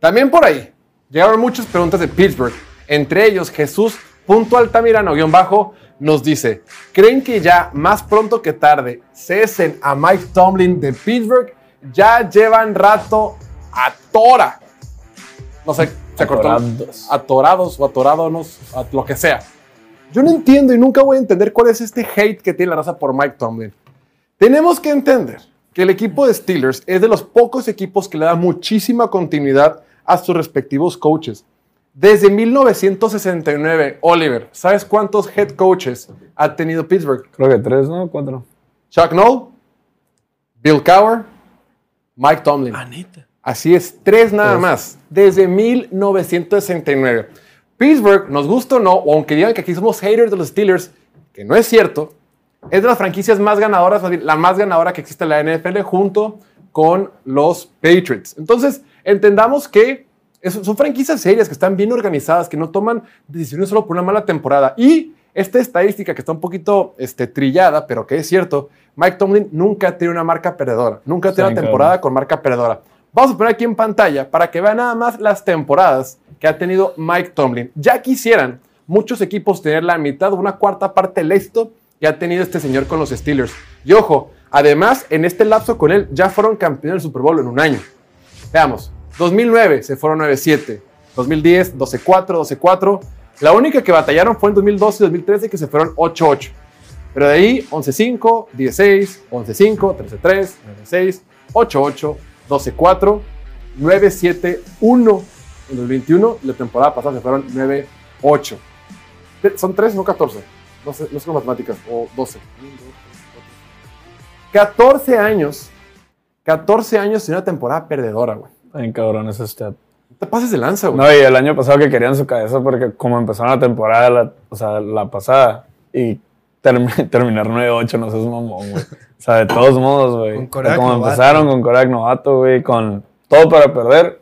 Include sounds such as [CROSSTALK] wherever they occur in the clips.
También por ahí llegaron muchas preguntas de Pittsburgh. Entre ellos, Jesús Punto Altamirano, guion bajo, nos dice, ¿creen que ya más pronto que tarde cesen a Mike Tomlin de Pittsburgh? Ya llevan rato a Tora. No sé, se cortó. Atorados. Atorados o atorados, a lo que sea. Yo no entiendo y nunca voy a entender cuál es este hate que tiene la raza por Mike Tomlin. Tenemos que entender que el equipo de Steelers es de los pocos equipos que le da muchísima continuidad a sus respectivos coaches. Desde 1969, Oliver, ¿sabes cuántos head coaches ha tenido Pittsburgh? Creo que tres, ¿no? Cuatro. Chuck Noll, Bill Cowher, Mike Tomlin. Ah, neta. Así es, tres nada Tres. más, desde 1969. Pittsburgh, nos gusta o no, o aunque digan que aquí somos haters de los Steelers, que no es cierto, es de las franquicias más ganadoras, la más ganadora que existe en la NFL junto con los Patriots. Entonces, entendamos que son franquicias serias, que están bien organizadas, que no toman decisiones solo por una mala temporada. Y esta estadística que está un poquito este, trillada, pero que es cierto, Mike Tomlin nunca tenido una marca perdedora, nunca Sí, una temporada con marca perdedora. Vamos a poner aquí en pantalla para que vean nada más las temporadas que ha tenido Mike Tomlin. Ya quisieran muchos equipos tener la mitad o una cuarta parte del éxito que ha tenido este señor con los Steelers. Y ojo, además, en este lapso con él ya fueron campeones del Super Bowl en un año. Veamos, 2009 se fueron 9-7, 2010 12-4, 12-4. La única que batallaron fue en 2012 y 2013 que se fueron 8-8. Pero de ahí 11-5, 16, 11-5, 13-3, 9-6, 8-8, 12-4, 9-7-1 en 2021 y la temporada pasada se fueron 9-8. Te- ¿Son 13 o 14? No sé, no sé las matemáticas. O 12. 14 años. 14 años en una temporada perdedora, güey. Bien cabrón ese. No te pases de lanza, güey. No, y el año pasado que querían su cabeza porque como empezaron la temporada, la- o sea, la pasada, y term- [LAUGHS] terminar 9-8 no seas mamón, güey. O sea, de todos modos, güey. Con Korak Como novato. empezaron con Korak novato, güey, con todo para perder,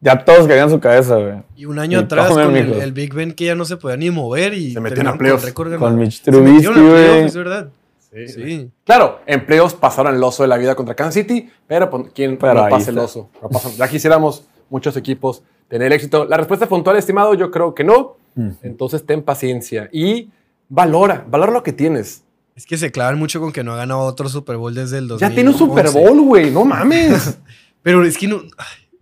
ya todos querían su cabeza, güey. Y un año Y atrás con el, Big Ben que ya no se podía ni mover y Se metieron a playoffs. Con ganador. Mitch Trubisky, güey. es verdad. Sí. Claro, en playoffs pasaron el oso de la vida contra Kansas City, pero ¿quién Pero no el oso? No pasa- Ya quisiéramos muchos equipos tener éxito. La respuesta puntual, estimado, yo creo que no. Mm. Entonces ten paciencia y valora, valora lo que tienes. Es que se clavan mucho con que no ha ganado otro Super Bowl desde el 2011. Ya tiene un Super Bowl, güey, no mames. [LAUGHS] Pero es que no, ay,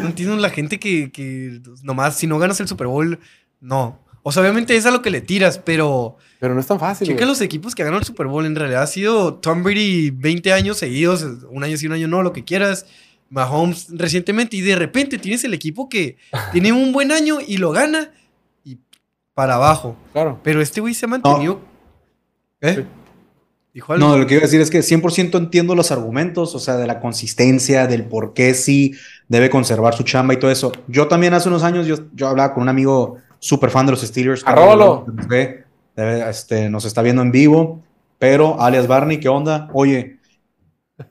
no entiendo la gente que, que nomás si no ganas el Super Bowl, no. O sea, obviamente es a lo que le tiras, pero pero no es tan fácil. checa güey. los equipos que ganan el Super Bowl. En realidad ha sido Tom Brady 20 años seguidos, un año sí, un año no, lo que quieras. Mahomes recientemente y de repente tienes el equipo que [LAUGHS] tiene un buen año y lo gana y para abajo. Claro. Pero este güey se ha mantenido. ¿Eh? Sí. Dijo algo. No, lo que iba a decir es que 100% entiendo los argumentos, o sea, de la consistencia, del por qué sí debe conservar su chamba y todo eso. Yo también hace unos años, yo, yo hablaba con un amigo súper fan de los Steelers. Ve, debe- este, nos está viendo en vivo, pero alias Barney, ¿qué onda? Oye,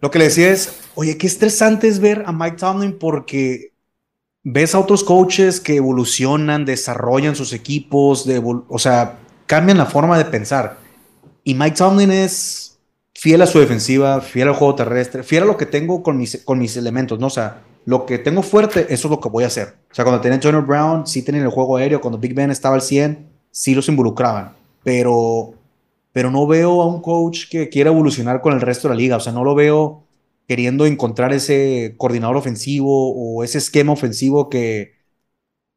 lo que le decía es, oye, qué estresante es ver a Mike Tomlin porque ves a otros coaches que evolucionan, desarrollan sus equipos, de o sea, cambian la forma de pensar. Y Mike Tomlin es fiel a su defensiva, fiel al juego terrestre, fiel a lo que tengo con mis, con mis elementos, ¿no? O sea, lo que tengo fuerte, eso es lo que voy a hacer. O sea, cuando tenía Antonio Brown, sí tenían el juego aéreo, cuando Big Ben estaba al 100, sí los involucraban, pero, pero no veo a un coach que quiera evolucionar con el resto de la liga, o sea, no lo veo queriendo encontrar ese coordinador ofensivo o ese esquema ofensivo que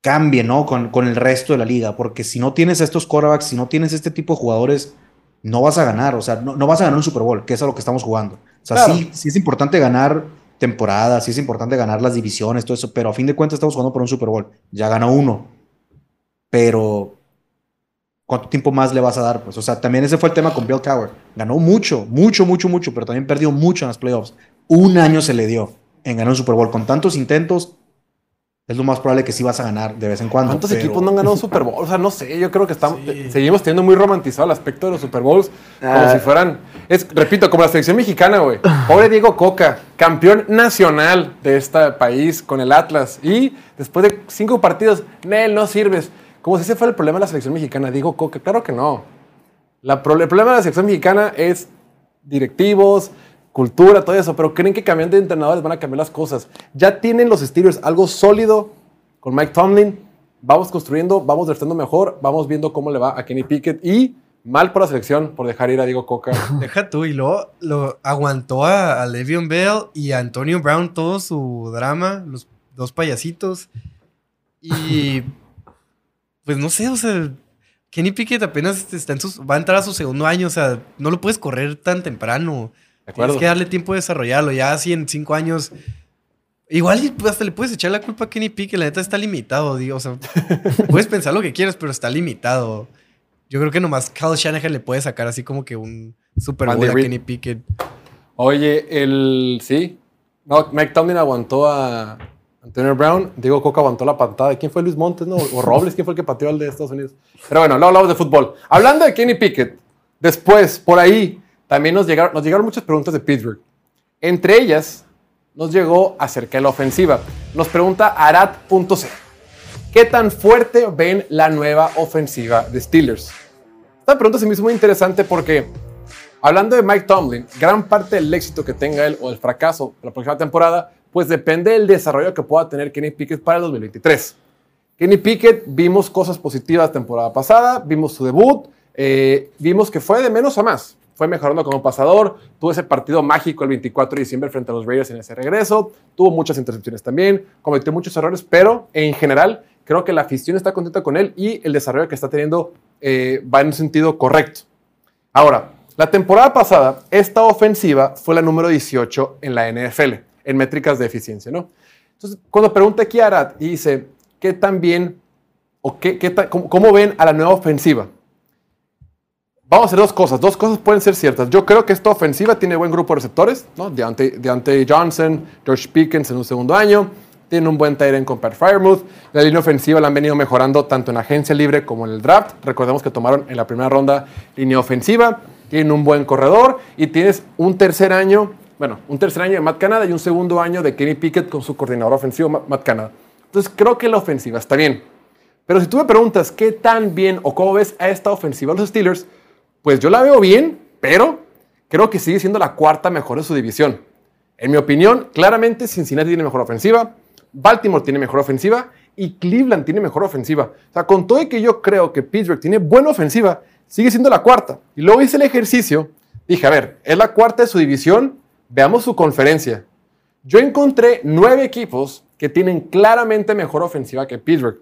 cambie, ¿no? Con, con el resto de la liga, porque si no tienes a estos quarterbacks, si no tienes este tipo de jugadores, no vas a ganar, o sea, no, no vas a ganar un Super Bowl, que es a lo que estamos jugando. O sea, Claro. sí, sí es importante ganar temporadas, sí es importante ganar las divisiones, todo eso, pero a fin de cuentas estamos jugando por un Super Bowl. Ya ganó uno, pero ¿cuánto tiempo más le vas a dar? Pues, o sea, también ese fue el tema con Bill Cowher. Ganó mucho, mucho, mucho, mucho, pero también perdió mucho en las playoffs. Un año se le dio en ganar un Super Bowl. Con tantos intentos, es lo más probable que sí vas a ganar de vez en cuando. ¿Cuántos pero- equipos no han ganado [LAUGHS] Super Bowl? O sea, no sé, yo creo que estamos, Sí. seguimos teniendo muy romantizado el aspecto de los Super Bowls, como Ah. si fueran, es, repito, como la selección mexicana, güey. Pobre Diego Coca, campeón nacional de este país con el Atlas. Y después de cinco partidos, Nel, no sirves. Como si ese fuera el problema de la selección mexicana. Diego Coca, claro que no. La pro- el problema de la selección mexicana es directivos, cultura, todo eso, pero creen que cambiando de entrenadores van a cambiar las cosas. Ya tienen los Steelers algo sólido con Mike Tomlin. Vamos construyendo, vamos draftando mejor, vamos viendo cómo le va a Kenny Pickett y mal por la selección por dejar ir a Diego Coca. [LAUGHS] Deja tú, y luego lo aguantó a, a Bell y a Antonio Brown todo su drama, los dos payasitos. Y pues no sé, o sea, Kenny Pickett apenas está en sus, va a entrar a su segundo año, o sea, no lo puedes correr tan temprano. De acuerdo. Tienes que darle tiempo de desarrollarlo. Ya así en cinco años. Igual y hasta le puedes echar la culpa a Kenny Pickett, la neta está limitado, digo, o sea, [LAUGHS] puedes pensar lo que quieras, pero está limitado. Yo creo que nomás Kyle Shanahan le puede sacar así como que un Super Bowl a. Kenny Pickett. Oye, el. Sí. No, Mike Tomlin aguantó a Antonio Brown. Diego Coca aguantó la patada. ¿Quién fue Luis Montes? No? O Robles, ¿quién fue el que pateó al de Estados Unidos? Pero bueno, no hablamos de fútbol. Hablando de Kenny Pickett, después, por ahí, también nos llegaron, nos llegaron muchas preguntas de Pittsburgh. Entre ellas, nos llegó acerca de la ofensiva. Nos pregunta Arad.c. ¿Qué tan fuerte ven la nueva ofensiva de Steelers? Esta pregunta se me hizo muy interesante porque Hablando de Mike Tomlin, gran parte del éxito que tenga él o el fracaso de la próxima temporada, pues depende del desarrollo que pueda tener Kenny Pickett para el 2023. Kenny Pickett, vimos cosas positivas temporada pasada, vimos su debut, eh, vimos que fue de menos a más. Fue mejorando como pasador, tuvo ese partido mágico el 24 de diciembre frente a los Raiders en ese regreso, tuvo muchas intercepciones también, cometió muchos errores, pero en general creo que la afición está contenta con él y el desarrollo que está teniendo eh, va en un sentido correcto. Ahora, la temporada pasada, esta ofensiva fue la número 18 en la NFL, en métricas de eficiencia, ¿no? Entonces, cuando pregunta aquí a Arad y dice, ¿qué tan o qué, cómo, cómo ven a la nueva ofensiva? Vamos a hacer dos cosas. Dos cosas pueden ser ciertas. Yo creo que esta ofensiva tiene buen grupo de receptores, ¿no? Deontay, Deontay Johnson, George Pickens en un segundo año. Tiene un buen tight con Pat Fryermuth. La línea ofensiva la han venido mejorando tanto en agencia libre como en el draft. Recordemos que tomaron en la primera ronda línea ofensiva. Tienen un buen corredor y tienes un tercer año, bueno, un tercer año de Matt Canada y un segundo año de Kenny Pickett con su coordinador ofensivo, Ma- Matt Canada. Entonces creo que la ofensiva está bien. Pero si tú me preguntas qué tan bien o cómo ves a esta ofensiva los Steelers, pues yo la veo bien, pero creo que sigue siendo la cuarta mejor de su división. En mi opinión, claramente Cincinnati tiene mejor ofensiva, Baltimore tiene mejor ofensiva y Cleveland tiene mejor ofensiva. O sea, con todo y que yo creo que Pittsburgh tiene buena ofensiva, sigue siendo la cuarta. Y luego hice el ejercicio, dije, a ver, es la cuarta de su división, veamos su conferencia. Yo encontré nueve equipos que tienen claramente mejor ofensiva que Pittsburgh.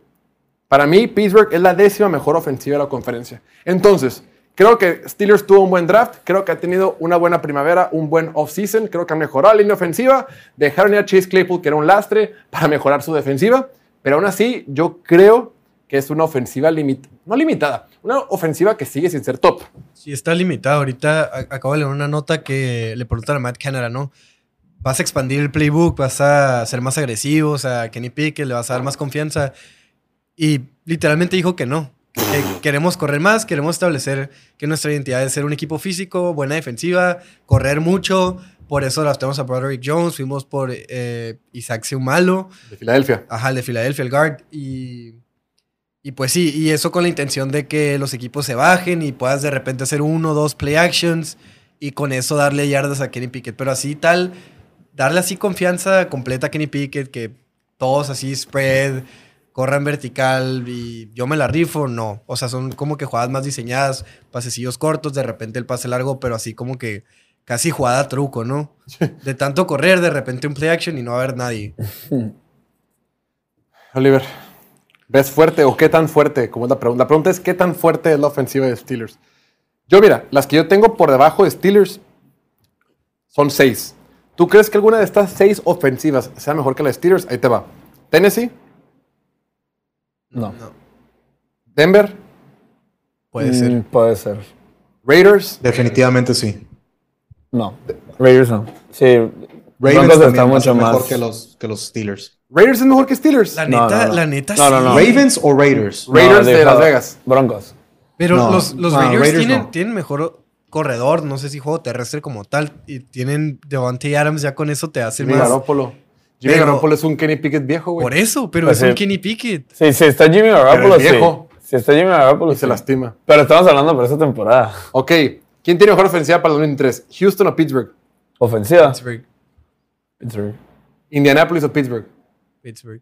Para mí, Pittsburgh es la décima mejor ofensiva de la conferencia. Entonces, creo que Steelers tuvo un buen draft, creo que ha tenido una buena primavera, un buen offseason, creo que han mejorado la línea ofensiva, dejaron ir a Chase Claypool, que era un lastre, para mejorar su defensiva, pero aún así, yo creo que es una ofensiva limitada, no limitada, una ofensiva que sigue sin ser top. Sí, está limitado. Ahorita a- acabo de leer una nota que le preguntan a Matt Canada, ¿no? Vas a expandir el playbook, vas a ser más agresivo, o sea, Kenny Pickett le vas a dar más confianza. Y literalmente dijo que no. Que queremos correr más, queremos establecer que nuestra identidad es ser un equipo físico, buena defensiva, correr mucho. Por eso draftamos a Broderick Jones, fuimos por eh, Isaac Seumalo. De Filadelfia. Ajá, de Filadelfia, el guard. Y, y pues sí, y eso con la intención de que los equipos se bajen y puedas de repente hacer uno o dos play actions y con eso darle yardas a Kenny Pickett. Pero así tal, darle así confianza completa a Kenny Pickett, que todos así spread, corran vertical y yo me la rifo, no. O sea, son como que jugadas más diseñadas, pasecillos cortos, de repente el pase largo, pero así como que casi jugada a truco, ¿no? De tanto correr, de repente un play action y no va a haber nadie. [LAUGHS] Oliver, ¿ves fuerte o qué tan fuerte? Como es la pregunta. La pregunta es, ¿qué tan fuerte es la ofensiva de Steelers? Yo, mira, las que yo tengo por debajo de Steelers son seis. ¿Tú crees que alguna de estas seis ofensivas sea mejor que la de Steelers? Ahí te va. Tennessee, No. Denver, Puede ser. Mm, puede ser. Raiders, Definitivamente sí. No. Raiders no. Sí. También está mucho ser mejor más. que los, que los Steelers. Raiders es mejor que Steelers. La No, neta, no, no. la neta No, no, sí. no. ¿Ravens o Raiders? Raiders de Las Vegas. Broncos. Pero No, los, los no, Raiders, Raiders tienen, no. tienen mejor corredor, no sé si juego terrestre como tal, y tienen Devontae Adams, ya con eso te hace más. Garoppolo. Jimmy Pero- Garoppolo es un Kenny Pickett viejo, güey. Por eso, pero Pues es un. Kenny Pickett. Sí, sí, está Jimmy Garoppolo, es viejo. sí. Si está Jimmy Garoppolo, Y se lastima. Pero estamos hablando por esta temporada. Ok, ¿quién tiene mejor ofensiva para el 2023? ¿Houston o Pittsburgh? Ofensiva. Pittsburgh. Pittsburgh. Indianapolis o Pittsburgh. Pittsburgh.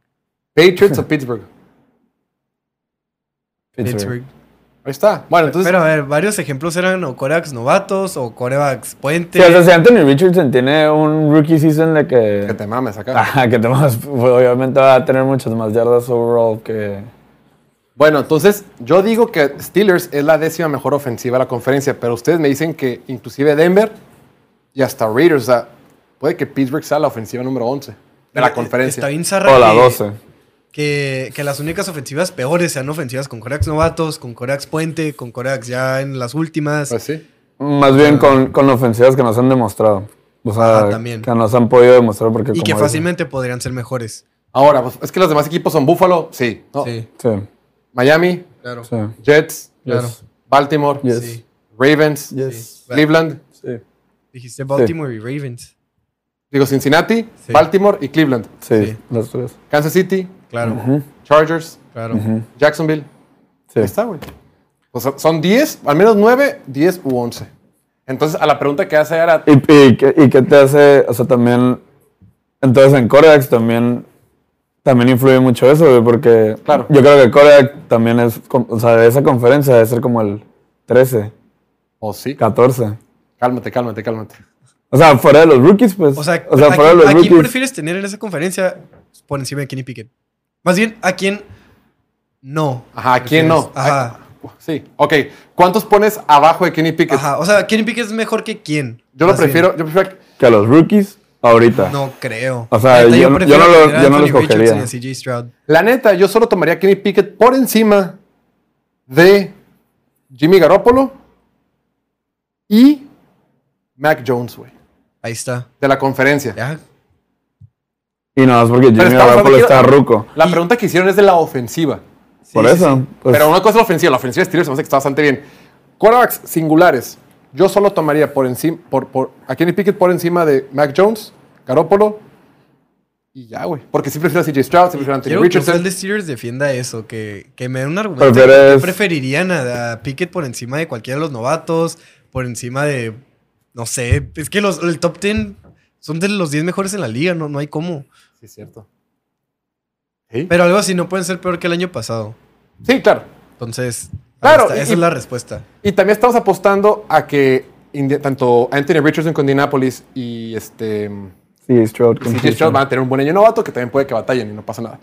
Patriots o Pittsburgh. [LAUGHS] Pittsburgh. Pittsburgh. Ahí está. Bueno, entonces. Pero a ver, varios ejemplos eran o corebacks novatos o corebacks puente. Sí, o sea, si Anthony Richardson tiene un rookie season de que que. te mames acá. Ajá, que te vas- pues, obviamente va a tener muchas más yardas overall que. Bueno, entonces yo digo que Steelers es la décima mejor ofensiva de la conferencia, pero ustedes me dicen que inclusive Denver y hasta Raiders, o sea, puede que Pittsburgh sea la ofensiva número 11 de la conferencia. Está bien O la que- 12. Que, que las únicas ofensivas peores sean ofensivas con corebacks novatos, con corebacks puente, con corebacks ya en las últimas. Pues sí. Más bien con, con ofensivas que nos han demostrado. O sea, Ajá, también. que nos han podido demostrar porque y que fácilmente podrían ser mejores. Ahora, pues, es que los demás equipos son Buffalo, sí. ¿no? Sí. Miami, claro. Sí. Jets, Claro. Yes. Baltimore, Yes. Sí. Ravens, Yes. Sí. Cleveland, Sí. Dijiste Baltimore y Ravens. digo Cincinnati, Sí. Baltimore y Cleveland. Sí, Sí. los tres. Kansas City, Claro, Ujú, Chargers, claro. ujú. Jacksonville. Sí. Ahí está, güey. Pues son- son 10, al menos 9, 10 u 11. Entonces, a la pregunta que hace era, ¿Y, y, qué, y qué te hace? O sea, también. Entonces en Coreax también. También influye mucho eso, güey, porque. Claro. Yo creo que Coreax también es. O sea, de esa conferencia debe ser como el 13, oh sí, 14. cálmate, cálmate, cálmate. O sea, fuera de los rookies, pues. O sea, o sea ¿a, fuera de quién, los a quién rookies. prefieres tener en esa conferencia por encima de Kenny Pickett? Más bien, ¿a quién no? Ajá, ¿a quién no? Ajá. Sí, ok. ¿Cuántos pones abajo de Kenny Pickett? Ajá, o sea, Kenny Pickett es mejor que quién. Yo lo Más bien. prefiero, yo prefiero Que a los rookies, ahorita. No creo. O sea, Neta, yo- yo no lo- yo no lo Anthony Richardson escogería. y a CJ Stroud. La neta, yo solo tomaría a Kenny Pickett por encima de Jimmy Garoppolo y Mac Jones, güey, Ahí está. de la conferencia. Ya. Y nada más porque Jimmy Garoppolo está ruco. La pregunta que hicieron es de la ofensiva. Por Sí, eso. sí. pues, Pero una cosa es la ofensiva. La ofensiva de Steelers se me hace que está bastante bien. Quarterbacks singulares. Yo solo tomaría por encima, por, por, a Kenny Pickett por encima de Mac Jones, Garoppolo y ya, güey. Porque sí prefiero a CJ Stroud, sí prefiero a Anthony Quiero que Richardson. el de Steelers defienda eso, que, que me den un argumento. Prefieres- que preferirían a, a Pickett por encima de cualquiera de los novatos, por encima de, no sé, es que los, el top 10 son de los 10 mejores en la liga, no, no hay cómo. Sí, es cierto. ¿Sí? Pero algo así no pueden ser peor que el año pasado. Sí, claro. Entonces, Claro, está, y- esa es la respuesta. Y también estamos apostando a que tanto Anthony Richardson con Indianapolis y este Sí, Stroud. Houston. Stroud van a tener un buen año novato que también puede que batallen y no pasa nada.